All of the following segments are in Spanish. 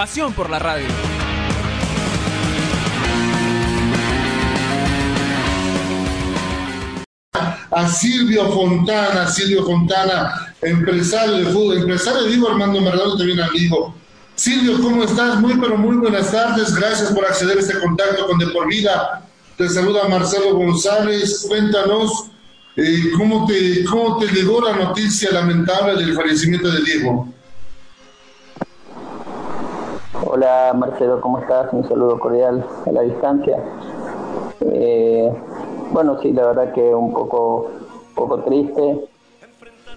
Pasión por la radio. A Silvio Fontana, Silvio Fontana, empresario de fútbol, empresario digo Armando Maradona, también amigo. Silvio, ¿cómo estás? Muy, pero muy buenas tardes. Gracias por acceder a este contacto con De Por Vida. Te saluda Marcelo González. Cuéntanos eh, ¿cómo, te, ¿cómo te llegó la noticia lamentable del fallecimiento de Diego? Hola Marcelo, ¿cómo estás? Un saludo cordial a la distancia. Eh, bueno, sí, la verdad que un poco, poco triste.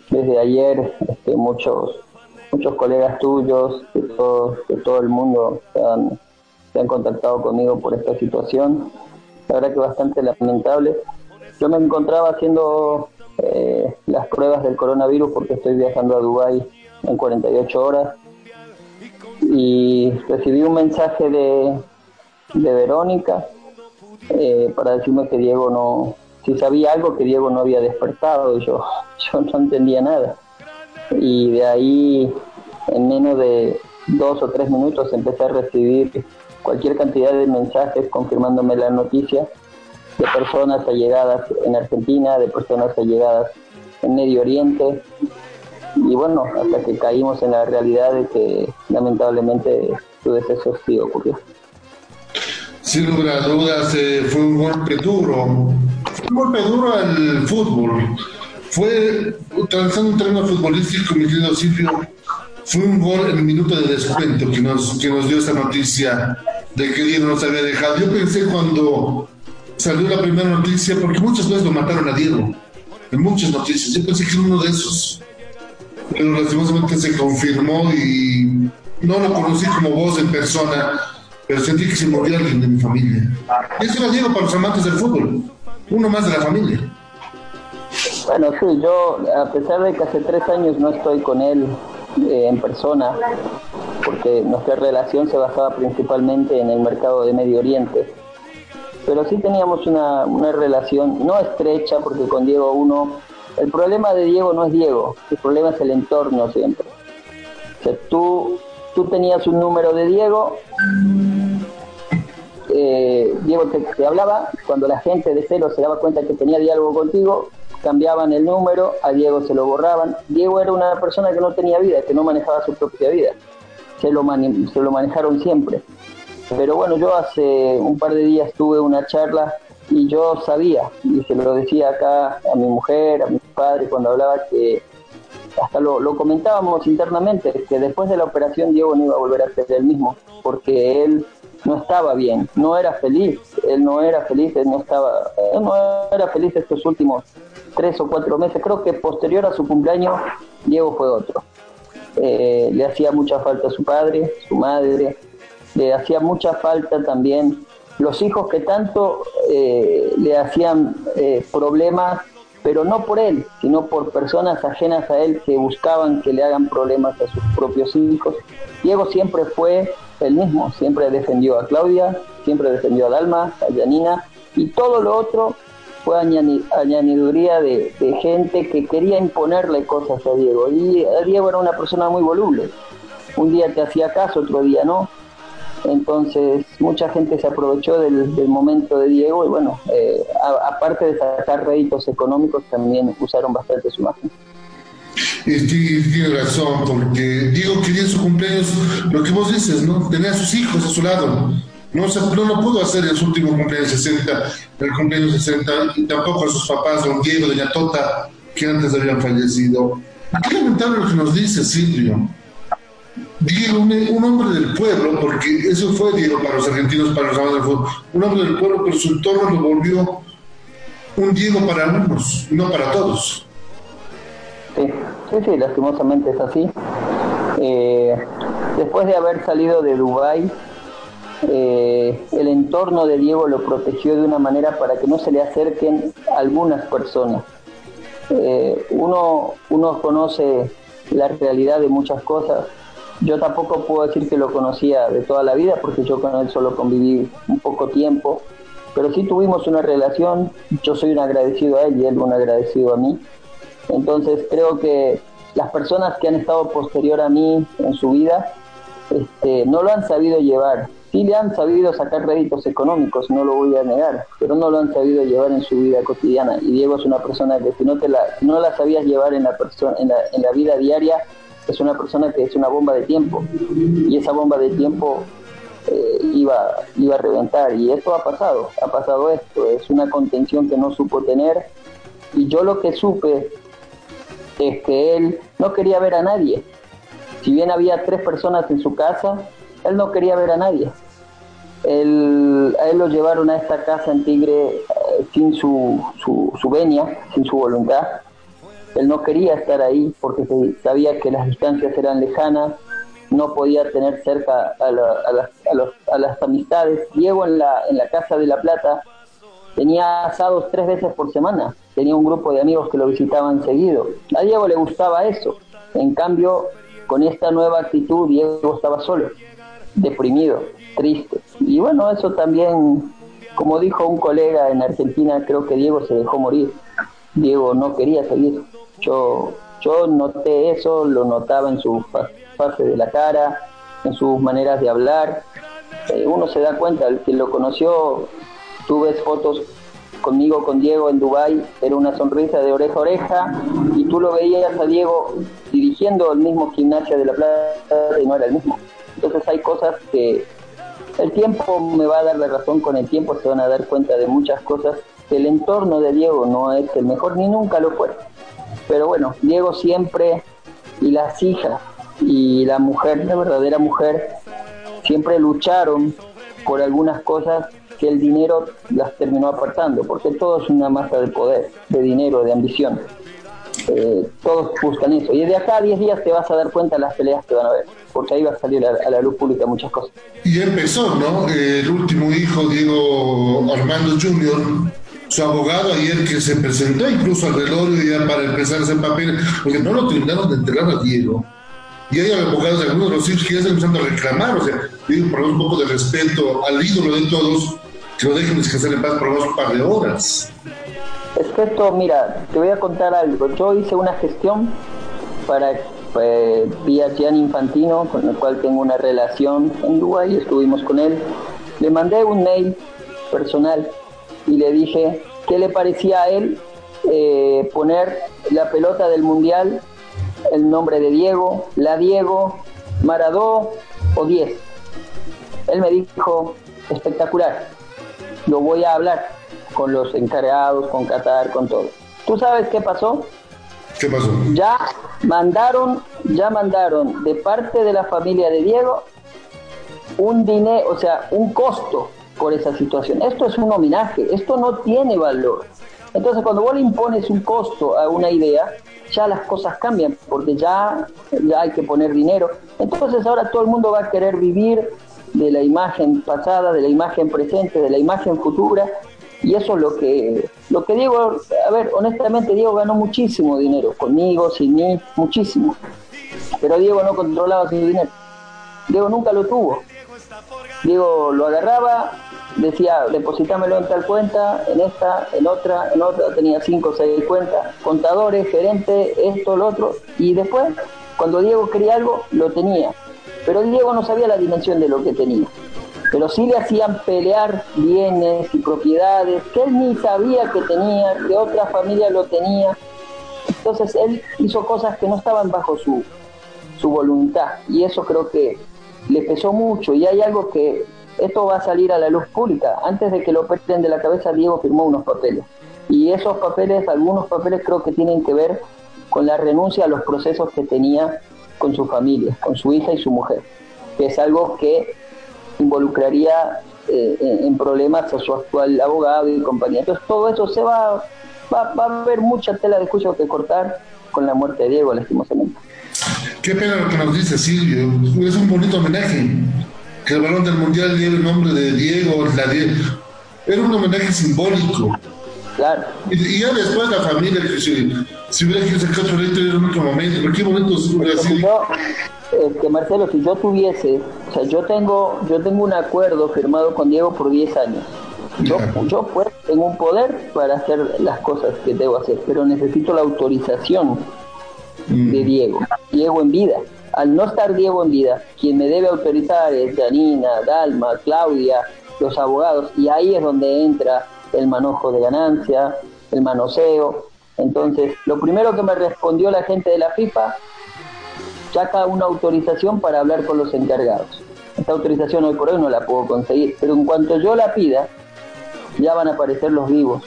Desde ayer este, muchos muchos colegas tuyos de todo, de todo el mundo se han, se han contactado conmigo por esta situación. La verdad que bastante lamentable. Yo me encontraba haciendo eh, las pruebas del coronavirus porque estoy viajando a Dubái en 48 horas y recibí un mensaje de, de Verónica eh, para decirme que Diego no, si sabía algo que Diego no había despertado yo, yo no entendía nada. Y de ahí, en menos de dos o tres minutos, empecé a recibir cualquier cantidad de mensajes confirmándome la noticia de personas allegadas en Argentina, de personas allegadas en Medio Oriente, y bueno, hasta que caímos en la realidad de que lamentablemente su deceso sí ocurrió. Sin lugar a dudas, eh, fue un golpe duro, fue un golpe duro al fútbol. Fue, transando un terreno futbolístico, mi querido Silvio, fue un gol en el minuto de descuento que nos, que nos dio esta noticia de que Diego nos había dejado. Yo pensé cuando salió la primera noticia, porque muchas veces lo mataron a Diego, en muchas noticias, yo pensé que era uno de esos pero lastimosamente se confirmó y no lo conocí como voz en persona, pero sentí que se moría alguien de mi familia. Y eso lo digo para los amantes del fútbol, uno más de la familia. Bueno, sí, yo, a pesar de que hace tres años no estoy con él eh, en persona, porque nuestra relación se basaba principalmente en el mercado de Medio Oriente, pero sí teníamos una, una relación no estrecha, porque con Diego uno el problema de Diego no es Diego, el problema es el entorno siempre. O sea, tú, tú tenías un número de Diego, eh, Diego te, hablaba, cuando la gente de celo se daba cuenta que tenía diálogo contigo, cambiaban el número, a Diego se lo borraban. Diego era una persona que no tenía vida, que no manejaba su propia vida. Se lo, se lo manejaron siempre. Pero bueno, yo hace un par de días tuve una charla y yo sabía, y se lo decía acá a mi mujer, a mi padre, cuando hablaba que hasta lo, lo, comentábamos internamente, que después de la operación Diego no iba a volver a ser el mismo, porque él no estaba bien, no era feliz, él no era feliz, él no estaba, él no era feliz estos últimos tres o cuatro meses, creo que posterior a su cumpleaños Diego fue otro. Eh, le hacía mucha falta a su padre, su madre, le hacía mucha falta también los hijos que tanto eh, le hacían eh, problemas, pero no por él, sino por personas ajenas a él que buscaban que le hagan problemas a sus propios hijos. Diego siempre fue el mismo, siempre defendió a Claudia, siempre defendió a Dalma, a Janina, y todo lo otro fue añadiduría de, de gente que quería imponerle cosas a Diego. Y Diego era una persona muy voluble. Un día te hacía caso, otro día no entonces, mucha gente se aprovechó del, momento de Diego y bueno, eh, aparte de sacar réditos económicos, también usaron bastante su imagen. Tiene razón, porque Diego quería su cumpleaños, lo que vos dices, ¿no? Tenía a sus hijos a su lado. No, no lo pudo hacer en su último cumpleaños 60, el cumpleaños 60, y tampoco a sus papás, don Diego, doña Tota, que antes habían fallecido. Qué lamentable lo que nos dice Silvio Diego, un, hombre del pueblo, porque eso fue Diego para los argentinos, para los amantes del fútbol, un hombre del pueblo, pero su entorno lo volvió un Diego para algunos, no para todos. Sí, sí, lastimosamente es así. Eh, después de haber salido de Dubái, eh, el entorno de Diego lo protegió de una manera para que no se le acerquen algunas personas. Eh, uno, uno conoce la realidad de muchas cosas. Yo tampoco puedo decir que lo conocía de toda la vida porque yo con él solo conviví un poco tiempo, pero sí tuvimos una relación, yo soy un agradecido a él y él un agradecido a mí. Entonces creo que las personas que han estado posterior a mí en su vida este, no lo han sabido llevar. Sí le han sabido sacar réditos económicos, no lo voy a negar, pero no lo han sabido llevar en su vida cotidiana. Y Diego es una persona que si no, te la, no la sabías llevar en la, en, la, en la vida diaria, es una persona que es una bomba de tiempo. Y esa bomba de tiempo eh, iba, iba a reventar. Y esto ha pasado, ha pasado esto. Es una contención que no supo tener. Y yo lo que supe es que él no quería ver a nadie. Si bien había tres personas en su casa, él no quería ver a nadie. Él, a él lo llevaron a esta casa en Tigre eh, sin su, su, venia, sin su voluntad. Él no quería estar ahí porque sabía que las distancias eran lejanas, no podía tener cerca a, las, a, las amistades. Diego en la, en la Casa de la Plata tenía asados tres veces por semana, tenía un grupo de amigos que lo visitaban seguido. A Diego le gustaba eso. En cambio, con esta nueva actitud, Diego estaba solo, deprimido, triste. Y bueno, eso también, como dijo un colega en Argentina, creo que Diego se dejó morir. Diego no quería seguir. Yo, yo noté eso, lo notaba en su fase de la cara, en sus maneras de hablar. Eh, uno se da cuenta, el que lo conoció, tú ves fotos conmigo, con Diego en Dubai era una sonrisa de oreja a oreja y tú lo veías a Diego dirigiendo el mismo gimnasio de la plata y no era el mismo. Entonces hay cosas que el tiempo me va a dar la razón, con el tiempo se van a dar cuenta de muchas cosas, que el entorno de Diego no es el mejor ni nunca lo fue. Pero bueno, Diego siempre y las hijas y la mujer, la verdadera mujer, siempre lucharon por algunas cosas que el dinero las terminó apartando, porque todo es una masa de poder, de dinero, de ambición. Eh, todos buscan eso. Y de acá a 10 días te vas a dar cuenta de las peleas que van a haber, porque ahí va a salir a, la luz pública muchas cosas. Y empezó, ¿no? El último hijo, Diego Armando Jr., su abogado ayer que se presentó incluso al velorio ya para empezar ese papel, porque no lo terminaron de enterrar a Diego. Y hay abogados de algunos de los hijos que ya están empezando a reclamar, o sea, digo, por un poco de respeto al ídolo de todos, que lo dejen descansar en paz por un par de horas. Esto, mira, te voy a contar algo. Yo hice una gestión para eh, vía Gianni Infantino, con el cual tengo una relación en Uruguay, estuvimos con él. Le mandé un mail personal y le dije qué le parecía a él eh, poner la pelota del mundial, el nombre de Diego, la Diego, Maradó o 10. Él me dijo, espectacular, lo voy a hablar con los encargados, con Qatar, con todo. ¿Tú sabes qué pasó? ¿Qué pasó? Ya mandaron, ya mandaron de parte de la familia de Diego un dinero, o sea, un costo por esa situación. Esto es un homenaje, esto no tiene valor. Entonces, cuando vos le impones un costo a una idea, ya las cosas cambian, porque ya, ya hay que poner dinero. Entonces, ahora todo el mundo va a querer vivir de la imagen pasada, de la imagen presente, de la imagen futura, y eso es lo que, lo que Diego, a ver, honestamente Diego ganó muchísimo dinero, conmigo, sin mí, muchísimo, pero Diego no controlaba su dinero, Diego nunca lo tuvo, Diego lo agarraba, decía, depositámelo en tal cuenta, en esta, en otra, en otra, tenía cinco o seis cuentas, contadores, gerente, esto, lo otro, y después, cuando Diego quería algo, lo tenía, pero Diego no sabía la dimensión de lo que tenía. Pero sí le hacían pelear bienes y propiedades que él ni sabía que tenía, que otra familia lo tenía. Entonces él hizo cosas que no estaban bajo su, su voluntad y eso creo que le pesó mucho y hay algo que esto va a salir a la luz pública. Antes de que lo perten de la cabeza, Diego firmó unos papeles. Y esos papeles, algunos papeles creo que tienen que ver con la renuncia a los procesos que tenía con su familia, con su hija y su mujer, que es algo que involucraría eh, en problemas a su actual abogado y compañía. Entonces todo eso se va, va, va a haber mucha tela de juicio que cortar con la muerte de Diego, lastimosamente. Qué pena lo que nos dice Silvio. Es un bonito homenaje. Que el balón del mundial lleve el nombre de Diego, la Era un homenaje simbólico. Claro. Y, ya después la familia, que si, si hubiera que sacar otro en otro momento, pero qué bonito hubiera sido. Eh, que Marcelo, si yo tuviese, o sea, yo tengo, yo tengo un acuerdo firmado con Diego por 10 años. Yo, yo puedo, tengo un poder para hacer las cosas que debo hacer, pero necesito la autorización mm. de Diego. Diego en vida. Al no estar Diego en vida, quien me debe autorizar es Janina, Dalma, Claudia, los abogados, y ahí es donde entra el manojo de ganancia, el manoseo. Entonces, lo primero que me respondió la gente de la FIFA saca una autorización para hablar con los encargados. Esta autorización hoy por hoy no la puedo conseguir, pero en cuanto yo la pida, ya van a aparecer los vivos,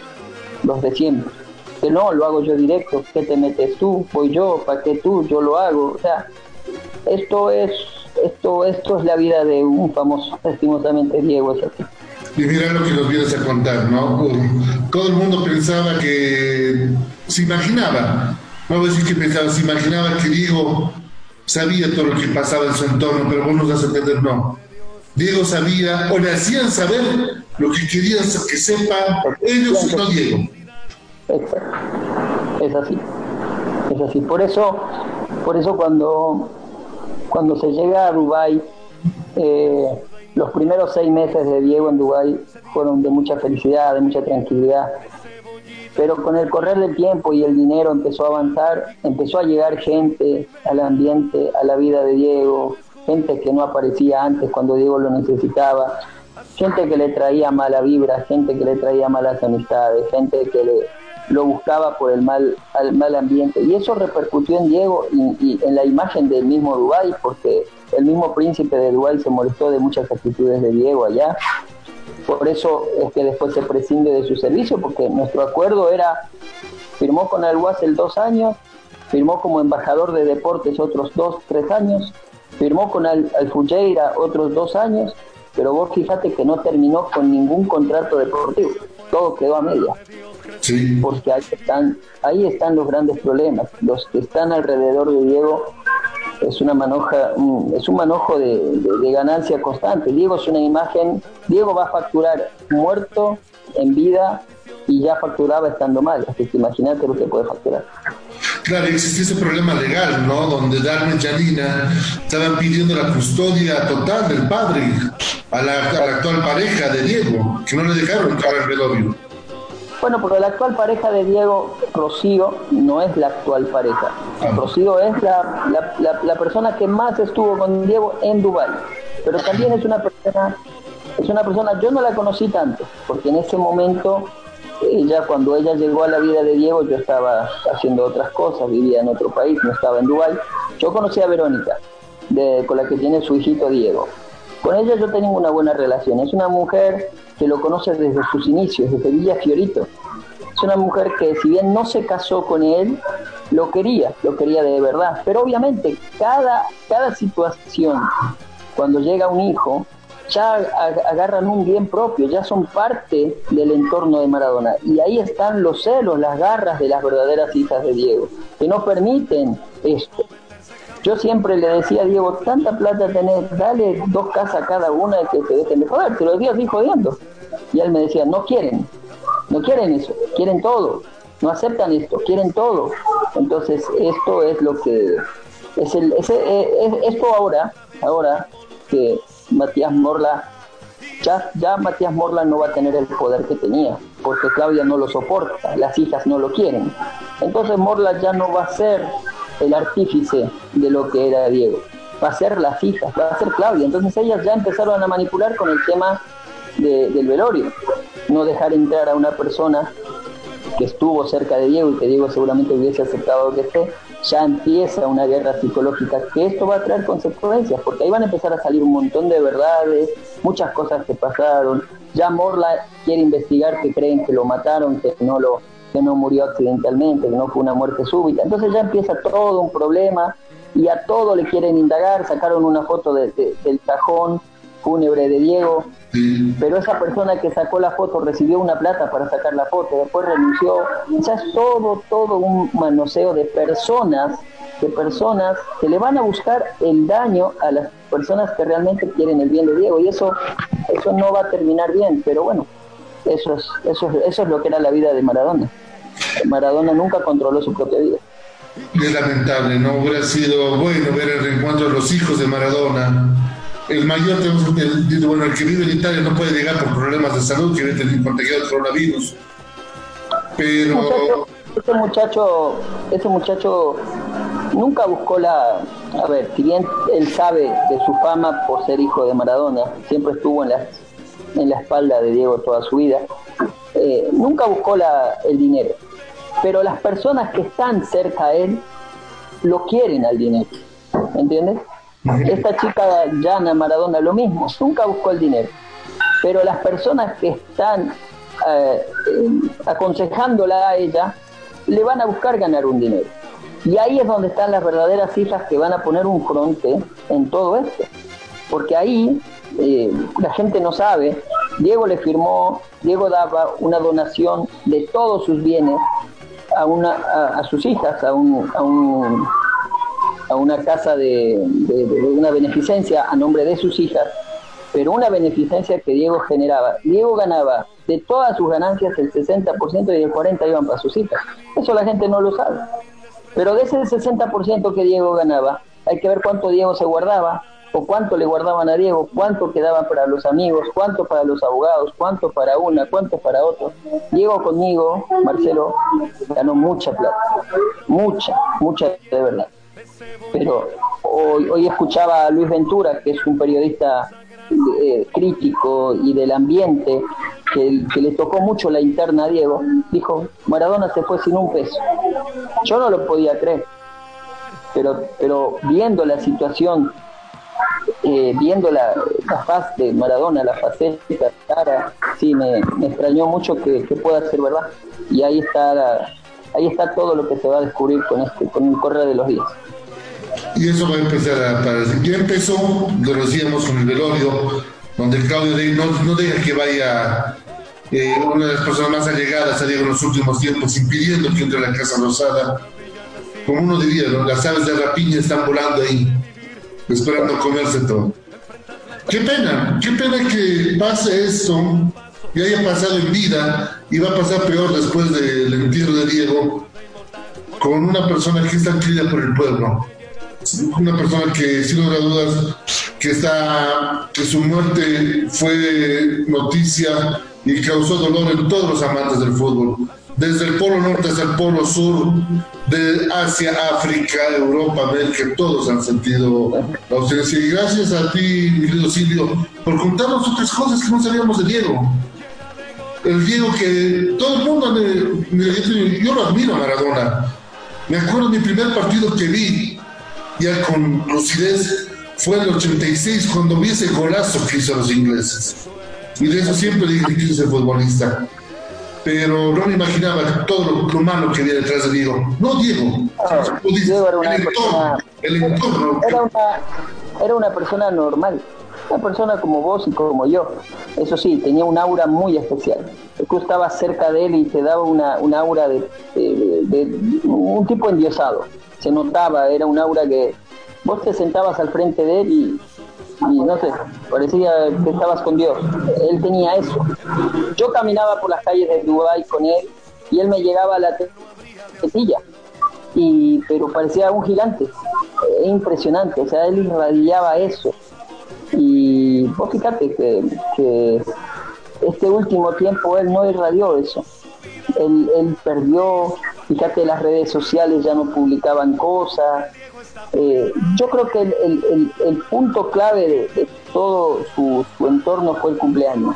los de siempre. Que no, lo hago yo directo, que te metes tú, voy yo, para que tú, yo lo hago. O sea, esto es, esto, esto es la vida de un famoso, lastimosamente Diego es así. Y mira lo que nos vienes a contar, ¿no? Todo el mundo pensaba que, se imaginaba, no voy a decir que pensaba, se imaginaba que Diego sabía todo lo que pasaba en su entorno, pero vos nos das a entender, no. Diego sabía, o le hacían saber lo que querían que sepan ellos y no Diego. Es así. Es así. Por eso, por eso cuando, cuando se llega a Dubái, eh, los primeros seis meses de Diego en Dubái fueron de mucha felicidad, de mucha tranquilidad. Pero con el correr del tiempo y el dinero empezó a avanzar, empezó a llegar gente al ambiente, a la vida de Diego, gente que no aparecía antes cuando Diego lo necesitaba, gente que le traía mala vibra, gente que le traía malas amistades, gente que le, lo buscaba por el mal, al mal ambiente. Y eso repercutió en Diego y, en la imagen del mismo Dubái, porque el mismo príncipe de Dubái se molestó de muchas actitudes de Diego allá. Por eso es que después se prescinde de su servicio, porque nuestro acuerdo era, firmó con el dos años, firmó como embajador de deportes otros dos, tres años, firmó con Al, Fujeira otros dos años, pero vos fíjate que no terminó con ningún contrato deportivo, todo quedó a media. Porque ahí están, ahí están los grandes problemas. Los que están alrededor de Diego es una manoja, es un manojo de, ganancia constante. Diego es una imagen, Diego va a facturar muerto, en vida, y ya facturaba estando mal. Así que imagínate lo que puede facturar. Claro, existía ese problema legal, ¿no? Donde Darme y Janina estaban pidiendo la custodia total del padre a la, actual pareja de Diego, que no le dejaron entrar al velorio. Bueno, porque la actual pareja de Diego, Rocío, no es la actual pareja. Ah. Rocío es la, persona que más estuvo con Diego en Dubái. Pero también es una persona, es una persona, yo no la conocí tanto, porque en ese momento, ella cuando ella llegó a la vida de Diego, yo estaba haciendo otras cosas, vivía en otro país, no estaba en Dubái. Yo conocí a Verónica, de, con la que tiene su hijito Diego. Con ella yo tengo una buena relación. Es una mujer que lo conoce desde sus inicios, desde Villa Fiorito. Es una mujer que si bien no se casó con él, lo quería, lo quería de verdad. Pero obviamente cada, cada situación, cuando llega un hijo, ya agarran un bien propio, ya son parte del entorno de Maradona. Y ahí están los celos, las garras de las verdaderas hijas de Diego, que no permiten esto. Yo siempre le decía a Diego, tanta plata tenés, dale dos casas a cada una y que te dejen de joder, te lo decía así jodiendo. Y él me decía, no quieren, no quieren eso, quieren todo, no aceptan esto, quieren todo. Entonces esto es lo que es el eh, es, esto ahora, ahora que Matías Morla ya, ya Matías Morla no va a tener el poder que tenía, porque Claudia no lo soporta, las hijas no lo quieren. Entonces Morla ya no va a ser el artífice de lo que era Diego. Va a ser las hijas, va a ser Claudia. Entonces ellas ya empezaron a manipular con el tema del velorio. No dejar entrar a una persona que estuvo cerca de Diego y que Diego seguramente hubiese aceptado que esté, ya empieza una guerra psicológica que esto va a traer consecuencias, porque ahí van a empezar a salir un montón de verdades, muchas cosas que pasaron. Ya Morla quiere investigar que creen que lo mataron, que no lo que no murió accidentalmente, que no fue una muerte súbita. Entonces ya empieza todo un problema y a todo le quieren indagar, sacaron una foto del cajón fúnebre de Diego, pero esa persona que sacó la foto recibió una plata para sacar la foto, después renunció, ya es todo, todo un manoseo de personas de personas que le van a buscar el daño a las personas que realmente quieren el bien de Diego y eso eso no va a terminar bien, pero bueno, eso es eso es, eso es lo que era la vida de Maradona. Maradona nunca controló su propia vida. Es lamentable, no hubiera sido bueno ver el reencuentro de los hijos de Maradona. El mayor, el, bueno, el que vive en Italia no puede llegar por problemas de salud, que viene contagiado el coronavirus. Pero ese muchacho, ese muchacho nunca buscó la, a ver, si bien él sabe de su fama por ser hijo de Maradona, siempre estuvo en la, en la espalda de Diego toda su vida, eh, nunca buscó la, el dinero. Pero las personas que están cerca a él lo quieren al dinero, ¿entiendes? Esta chica Jana Maradona lo mismo, nunca buscó el dinero. Pero las personas que están eh, aconsejándola a ella le van a buscar ganar un dinero. Y ahí es donde están las verdaderas cifras que van a poner un fronte en todo esto. Porque ahí eh, la gente no sabe, Diego le firmó, Diego daba una donación de todos sus bienes a, una, a, sus hijas, a, un, a, un, a una casa de, de, una beneficencia a nombre de sus hijas, pero una beneficencia que Diego generaba. Diego ganaba de todas sus ganancias el 60% y el 40% iban para sus hijas. Eso la gente no lo sabe. Pero de ese 60% que Diego ganaba, hay que ver cuánto Diego se guardaba, o cuánto le guardaban a Diego, cuánto quedaba para los amigos, cuánto para los abogados, cuánto para una, cuánto para otro. Diego conmigo, Marcelo, ganó mucha plata, mucha, mucha de verdad. Pero hoy, hoy escuchaba a Luis Ventura, que es un periodista eh, crítico y del ambiente, que, le tocó mucho la interna a Diego, dijo, Maradona se fue sin un peso. Yo no lo podía creer, pero, pero viendo la situación, eh, viendo la, faz de Maradona, la faceta, cara, sí, me, extrañó mucho que, pueda ser verdad. Y ahí está, ahí está todo lo que se va a descubrir con, este, con el correr de los días y eso va a empezar a aparecer. Ya empezó, lo decíamos con el velorio, donde Claudio Rey no, no deja que vaya eh, una de las personas más allegadas a Diego en los últimos tiempos, impidiendo que entre a la Casa Rosada. Como uno diría, las aves de rapiña están volando ahí, esperando comerse todo. Qué pena, qué pena que pase esto y haya pasado en vida y va a pasar peor después del entierro de Diego con una persona que está querida por el pueblo una persona que sin lugar a dudas que está que su muerte fue noticia y causó dolor en todos los amantes del fútbol desde el polo norte hasta el polo sur de Asia, África, Europa, América, todos han sentido la ausencia. Gracias a ti, mi querido Silvio, por contarnos otras cosas que no sabíamos de Diego. El Diego que todo el mundo, yo lo admiro a Maradona. Me acuerdo mi primer partido que vi ya con lucidez fue el 86 cuando vi ese golazo que hizo los ingleses. Y de eso siempre dije que ser futbolista. Pero no me imaginaba todo lo, malo que había detrás de Diego. No Diego. Diego era una el, persona, el entorno. Era una, era una persona normal. Una persona como vos y como yo. Eso sí, tenía un aura muy especial. Tú estabas cerca de él y te daba una, un aura de, de un tipo endiosado se notaba, era un aura que vos te sentabas al frente de él y, no sé, parecía que estabas con Dios. Él tenía eso. Yo caminaba por las calles de Dubái con él y él me llegaba a la tetilla, y, pero parecía un gigante, impresionante, o sea, él irradiaba eso. Y vos fíjate que este último tiempo él no irradió eso. Él, él perdió Fíjate, las redes sociales ya no publicaban cosas. Eh, yo creo que el, punto clave de, todo su, entorno fue el cumpleaños.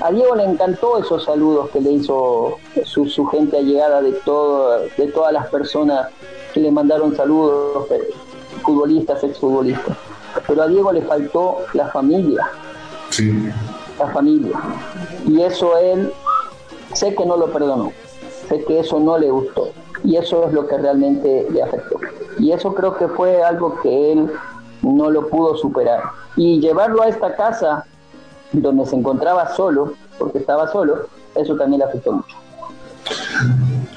A Diego le encantó esos saludos que le hizo su, su gente allegada de, todo, de todas las personas que le mandaron saludos, eh, futbolistas, exfutbolistas. Pero a Diego le faltó la familia. Sí. La familia. Y eso él sé que no lo perdonó sé que eso no le gustó y eso es lo que realmente le afectó. Y eso creo que fue algo que él no lo pudo superar. Y llevarlo a esta casa donde se encontraba solo, porque estaba solo, eso también le afectó mucho.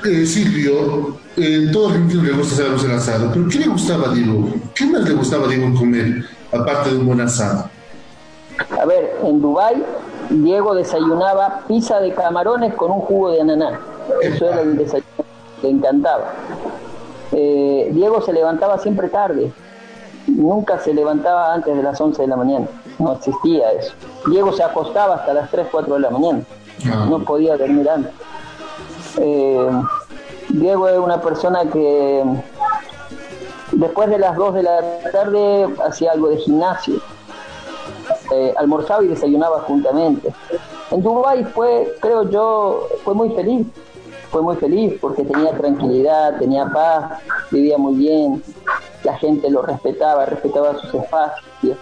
eh, Silvio, en todo argentino le gusta hacer el asado, pero ¿qué le gustaba a Diego? ¿Qué más le gustaba a Diego comer, aparte de un buen asado? A ver, en Dubái Diego desayunaba pizza de camarones con un jugo de ananá. Eso era el desayuno, le encantaba. Eh, Diego se levantaba siempre tarde, nunca se levantaba antes de las 11 de la mañana, no existía eso. Diego se acostaba hasta las 3, 4 de la mañana, Ah. no podía dormir antes. Eh, Diego es una persona que después de las 2 de la tarde hacía algo de gimnasio, Eh, almorzaba y desayunaba juntamente. En Dubái fue, creo yo, fue muy feliz, fue muy feliz porque tenía tranquilidad, tenía paz, vivía muy bien, la gente lo respetaba, respetaba sus espacios.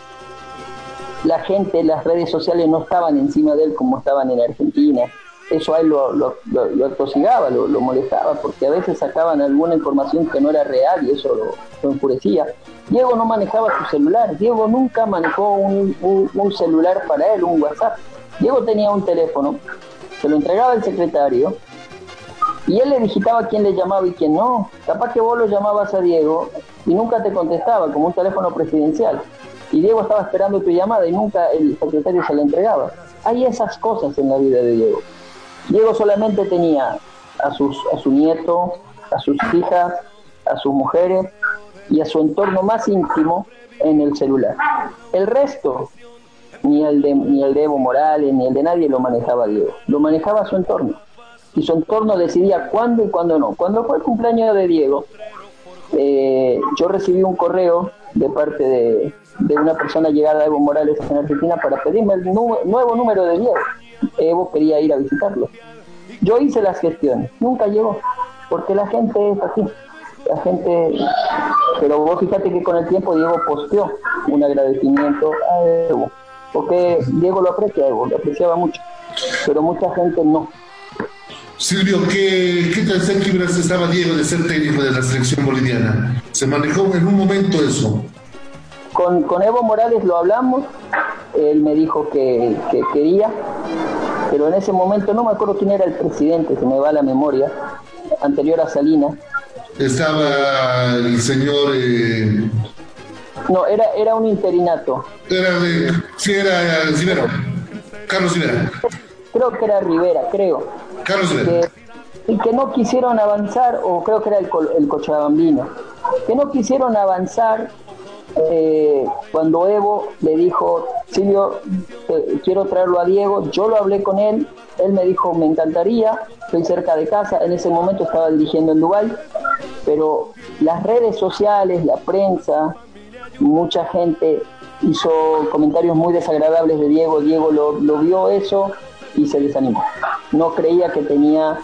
La gente, las redes sociales no estaban encima de él como estaban en Argentina. Eso a él lo, lo, lo, molestaba, porque a veces sacaban alguna información que no era real y eso lo, enfurecía. Diego no manejaba su celular, Diego nunca manejó un celular para él, un WhatsApp. Diego tenía un teléfono, se lo entregaba el secretario y él le digitaba quién le llamaba y quién no. Capaz que vos lo llamabas a Diego y nunca te contestaba, como un teléfono presidencial. Y Diego estaba esperando tu llamada y nunca el secretario se la entregaba. Hay esas cosas en la vida de Diego. Diego solamente tenía a, sus, a su nieto, a sus hijas, a sus mujeres y a su entorno más íntimo en el celular. El resto, ni el de, ni el de Evo Morales, ni el de nadie lo manejaba Diego. Lo manejaba su entorno. Y su entorno decidía cuándo y cuándo no. Cuando fue el cumpleaños de Diego, eh, yo recibí un correo de parte de, de una persona llegada a Evo Morales en Argentina para pedirme el nu- nuevo número de Diego. Evo quería ir a visitarlo. Yo hice las gestiones, nunca llegó, porque la gente es así. La gente, pero vos fíjate que con el tiempo Diego posteó un agradecimiento a Evo, porque Diego lo aprecia Evo, lo apreciaba mucho, pero mucha gente no. Silvio, ¿qué, qué tan cerca estaba Diego de ser técnico de la selección boliviana? Se manejó en un momento eso. Con, con Evo Morales lo hablamos, él me dijo que, que quería, pero en ese momento no me acuerdo quién era el presidente, se me va la memoria, anterior a Salinas. Estaba el señor. eh, No, era, era un interinato. era de. Sí, era eh, Rivera. Carlos Rivera. Creo que era Rivera, creo. Carlos Rivera. que, y que no quisieron avanzar, o creo que era el, el Cochabambino, que no quisieron avanzar eh, cuando Evo le dijo, Silvio, eh, quiero traerlo a Diego, yo lo hablé con él, él me dijo, me encantaría, estoy cerca de casa, en ese momento estaba dirigiendo en Dubái, pero las redes sociales, la prensa, mucha gente hizo comentarios muy desagradables de Diego, Diego lo, lo vio eso y se desanimó. No creía que tenía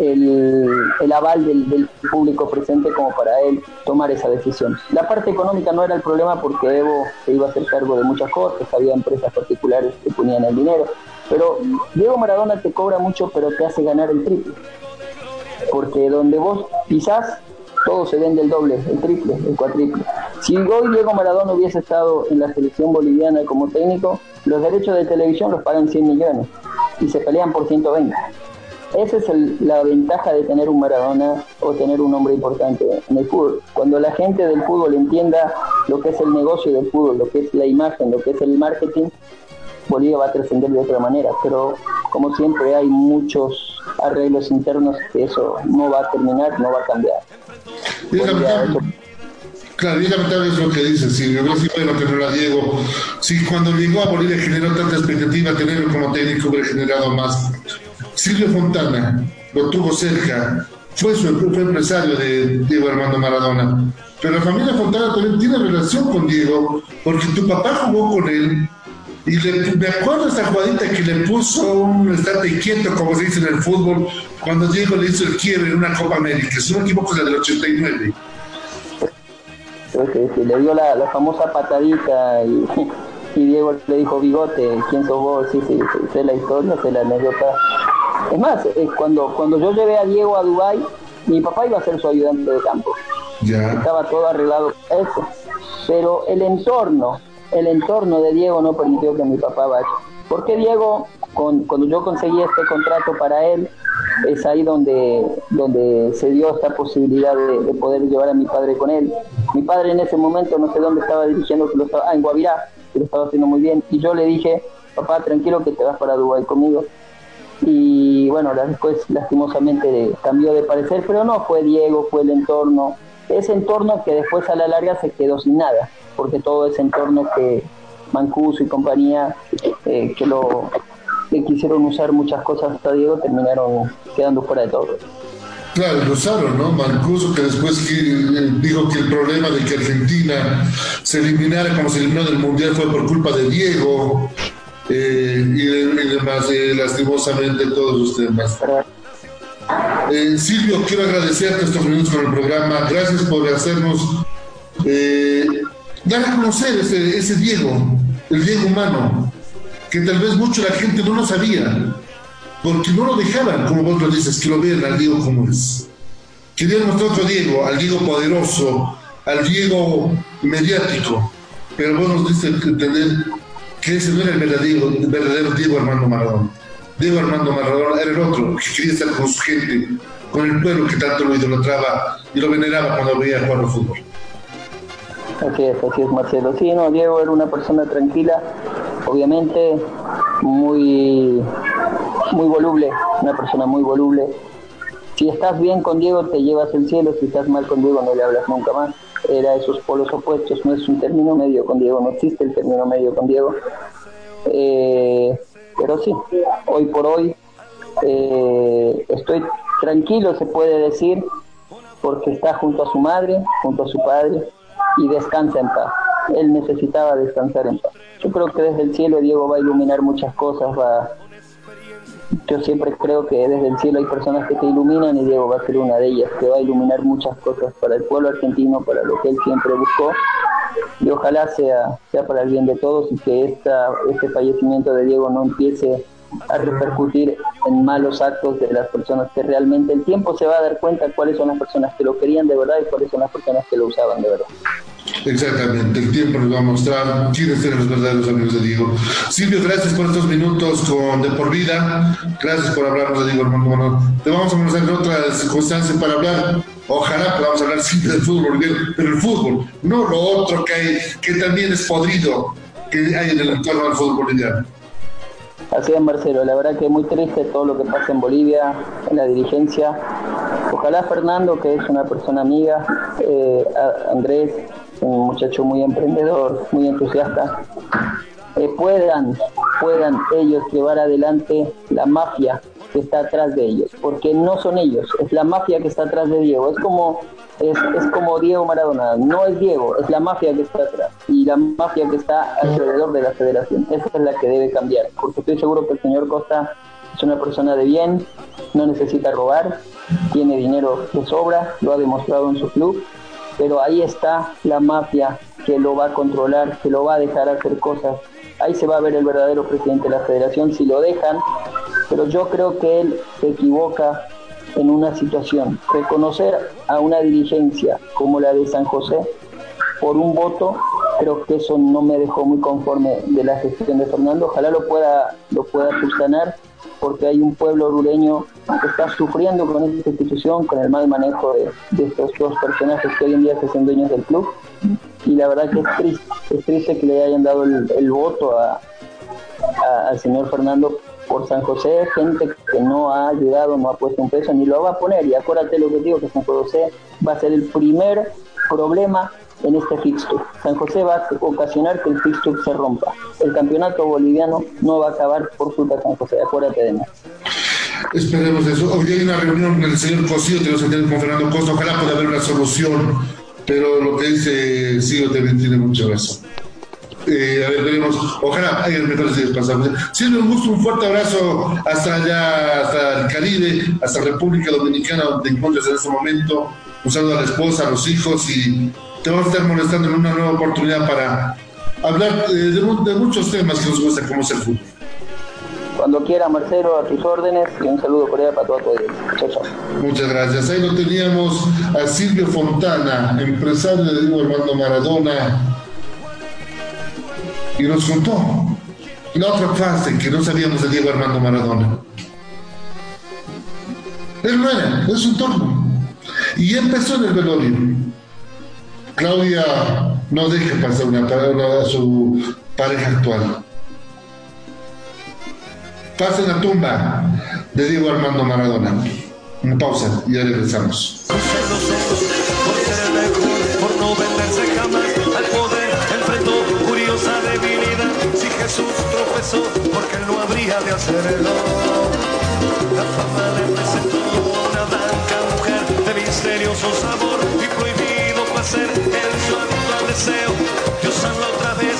el, aval del, del público presente como para él tomar esa decisión. La parte económica no era el problema porque Evo se iba a hacer cargo de muchas cosas, había empresas particulares que ponían el dinero, pero Diego Maradona te cobra mucho pero te hace ganar el triple, porque donde vos pisás todo se vende el doble, el triple, el cuatriple. Si hoy Diego Maradona hubiese estado en la selección boliviana como técnico, los derechos de televisión los pagan 100 millones y se pelean por 120. Esa es el- la ventaja de tener un Maradona o tener un hombre importante en el fútbol. Cuando la gente del fútbol entienda lo que es el negocio del fútbol, lo que es la imagen, lo que es el marketing, Bolivia va a trascender de otra manera. Pero como siempre hay muchos arreglos internos que eso no va a terminar, no va a cambiar. Claro, y es lamentable es lo que dice Silvio. Hubiera sido bueno tenerlo a Diego. Si cuando llegó a Bolivia generó tanta expectativa, tenerlo como técnico hubiera generado más. Silvio Fontana lo tuvo cerca, fue, su, fue empresario de Diego Armando Maradona. Pero la familia Fontana también tiene relación con Diego, porque tu papá jugó con él. Y le- me acuerdo esta jugadita que le puso un estate quieto, como se dice en el fútbol, cuando Diego le hizo el quiebre en una Copa América. Si no me equivoco, es la del 89. Creo que, que le dio la, famosa patadita y, Diego le dijo, bigote, ¿quién sos vos? Sí, sí, sí, sé la historia, sé la anécdota. Es más, eh, cuando, cuando yo llevé a Diego a Dubái, mi papá iba a ser su ayudante de campo. Ya. Estaba todo arreglado para eso. Pero el entorno el entorno de Diego no permitió que mi papá vaya. Porque Diego, con, cuando yo conseguí este contrato para él, es ahí donde, donde se dio esta posibilidad de, poder llevar a mi padre con él. Mi padre en ese momento no sé dónde estaba dirigiendo, que lo estaba, ah, en Guavirá, que lo estaba haciendo muy bien, y yo le dije, papá, tranquilo que te vas para Dubái conmigo. Y bueno, después lastimosamente cambió de parecer, pero no fue Diego, fue el entorno, ese entorno que después a la larga se quedó sin nada, porque todo ese entorno que Mancuso y compañía eh, que lo que quisieron usar muchas cosas hasta Diego terminaron quedando fuera de todo. Claro, lo usaron, ¿no? Mancuso, que después eh, dijo que el problema de que Argentina se eliminara como se eliminó del Mundial fue por culpa de Diego eh, y, demás, lastimosamente todos los temas. Eh, Silvio, quiero agradecerte estos minutos con el programa. Gracias por hacernos eh, dar a conocer ese, ese, Diego, el Diego humano, que tal vez mucho la gente no lo sabía, porque no lo dejaban, como vos lo dices, que lo vean al Diego como es. Querían mostrar otro Diego, al Diego poderoso, al Diego mediático, pero vos nos diste entender que ese no era el verdadero, Diego Armando Maradona. Diego Armando Maradona era el otro, que quería estar con su gente, con el pueblo que tanto lo idolatraba y lo veneraba cuando veía jugar al fútbol. Así es, así es Marcelo. Sí, no, Diego era una persona tranquila, obviamente muy, muy voluble, una persona muy voluble. Si estás bien con Diego te llevas el cielo, si estás mal con Diego no le hablas nunca más. Era esos polos opuestos, no es un término medio con Diego, no existe el término medio con Diego. Eh, pero sí, hoy por hoy eh, estoy tranquilo, se puede decir, porque está junto a su madre, junto a su padre, y descansa en paz. Él necesitaba descansar en paz. Yo creo que desde el cielo Diego va a iluminar muchas cosas, va yo siempre creo que desde el cielo hay personas que te iluminan y Diego va a ser una de ellas, que va a iluminar muchas cosas para el pueblo argentino, para lo que él siempre buscó y ojalá sea, sea para el bien de todos y que esta, este fallecimiento de Diego no empiece a repercutir en malos actos de las personas que realmente el tiempo se va a dar cuenta cuáles son las personas que lo querían de verdad y cuáles son las personas que lo usaban de verdad. Exactamente, el tiempo nos va a mostrar quiénes eran los verdaderos amigos de Diego. Silvio, gracias por estos minutos con De Por Vida, gracias por hablarnos de Diego Armando Te vamos a conocer otras circunstancias para hablar. Ojalá podamos hablar sí del fútbol, pero el fútbol, no lo otro que hay, que también es podrido que hay en el entorno del fútbol boliviano. Así es, Marcelo. La verdad que es muy triste todo lo que pasa en Bolivia, en la dirigencia. Ojalá Fernando, que es una persona amiga, eh, Andrés, un muchacho muy emprendedor, muy entusiasta, eh, puedan, puedan ellos llevar adelante la mafia que está atrás de ellos, porque no son ellos, es la mafia que está atrás de Diego, es como es, es como Diego Maradona, no es Diego, es la mafia que está atrás y la mafia que está alrededor de la federación, esa es la que debe cambiar, porque estoy seguro que el señor Costa es una persona de bien, no necesita robar, tiene dinero de sobra, lo ha demostrado en su club, pero ahí está la mafia que lo va a controlar, que lo va a dejar hacer cosas. Ahí se va a ver el verdadero presidente de la federación si lo dejan, pero yo creo que él se equivoca en una situación. Reconocer a una dirigencia como la de San José por un voto, creo que eso no me dejó muy conforme de la gestión de Fernando. Ojalá lo pueda, lo pueda subsanar porque hay un pueblo orureño que está sufriendo con esta institución, con el mal manejo de, estos dos personajes que hoy en día se son dueños del club. Y la verdad que es triste, es triste que le hayan dado el, voto al señor Fernando por San José, gente que no ha ayudado, no ha puesto un peso, ni lo va a poner. Y acuérdate lo que digo, que San José va a ser el primer problema en este fixture. San José va a ocasionar que el fixture se rompa. El campeonato boliviano no va a acabar por culpa de San José, acuérdate de mí. Esperemos eso. Hoy hay una reunión con el señor Cosío, que nos entiende con Fernando Costa. Ojalá pueda haber una solución, pero lo que dice Ciro también tiene mucha razón. Eh, a ver, veremos. Ojalá haya mejores días pasados. Silvio, un gusto, un fuerte abrazo hasta allá, hasta el Caribe, hasta República Dominicana, donde te encuentras en este momento. Un saludo a la esposa, a los hijos y te vamos a estar molestando en una nueva oportunidad para hablar eh, de, muchos temas que nos gusta, como es el fútbol. Cuando quiera, Marcelo, a tus órdenes y un saludo por allá para tu Chao, Muchas gracias. Ahí lo teníamos a Silvio Fontana, empresario de Diego Armando Maradona, y nos contó la otra fase que no sabíamos de Diego Armando Maradona. Él no era, es un torno. Y empezó en el velorio. Claudia no deja pasar una palabra a su pareja actual. Pasa en la tumba de Diego Armando Maradona. Una pausa y ya regresamos. Por no venderse jamás al poder, enfrentó curiosa debilidad. Si Jesús tropezó, porque él no habría de hacerlo. La fama le presentó una blanca mujer de misterioso sabor y prohibido placer. El santo deseo, Dios otra vez,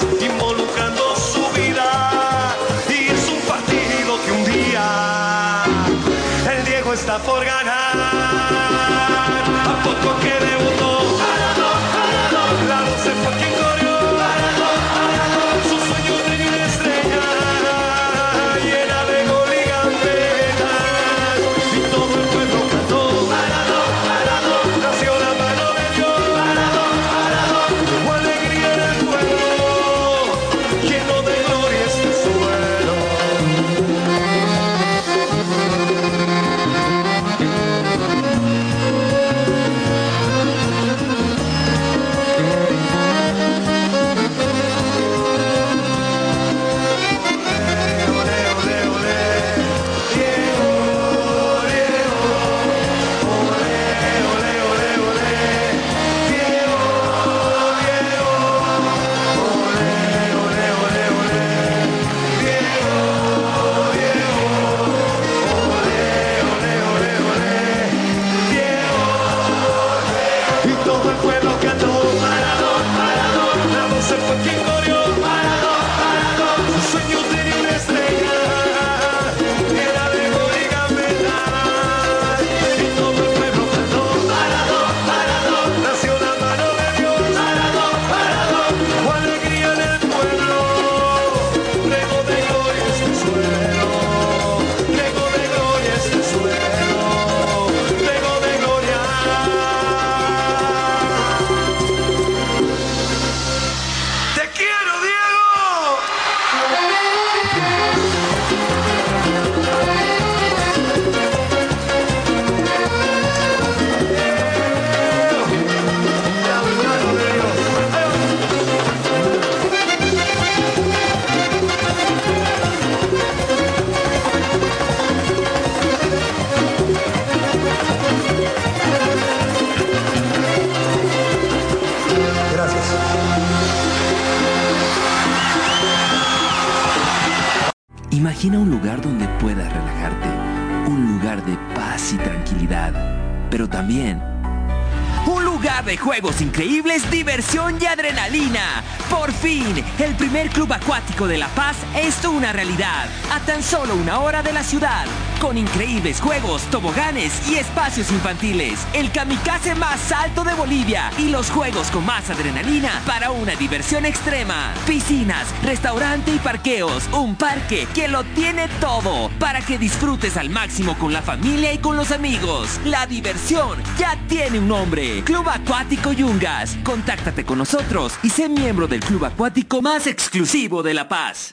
de La Paz es una realidad, a tan solo una hora de la ciudad, con increíbles juegos, toboganes y espacios infantiles, el kamikaze más alto de Bolivia y los juegos con más adrenalina para una diversión extrema. Piscinas, restaurante y parqueos, un parque que lo tiene todo para que disfrutes al máximo con la familia y con los amigos. La diversión ya tiene un nombre. Club Acuático Yungas. Contáctate con nosotros y sé miembro del club acuático más exclusivo de La Paz. paz.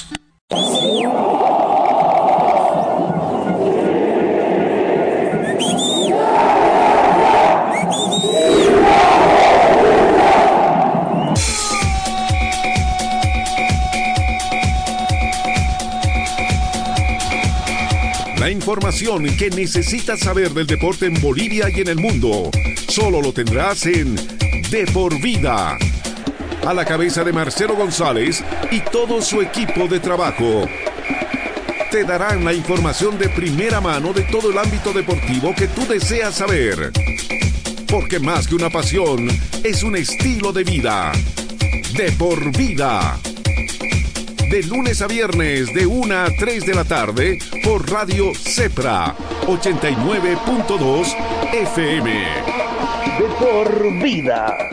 Información que necesitas saber del deporte en Bolivia y en el mundo, solo lo tendrás en De por Vida. a la cabeza de Marcelo González y todo su equipo de trabajo. Te darán la información de primera mano de todo el ámbito deportivo que tú deseas saber. Porque más que una pasión, es un estilo de vida. De por vida. De lunes a viernes, de 1 a 3 de la tarde, por Radio Cepra, 89.2 FM. De por vida.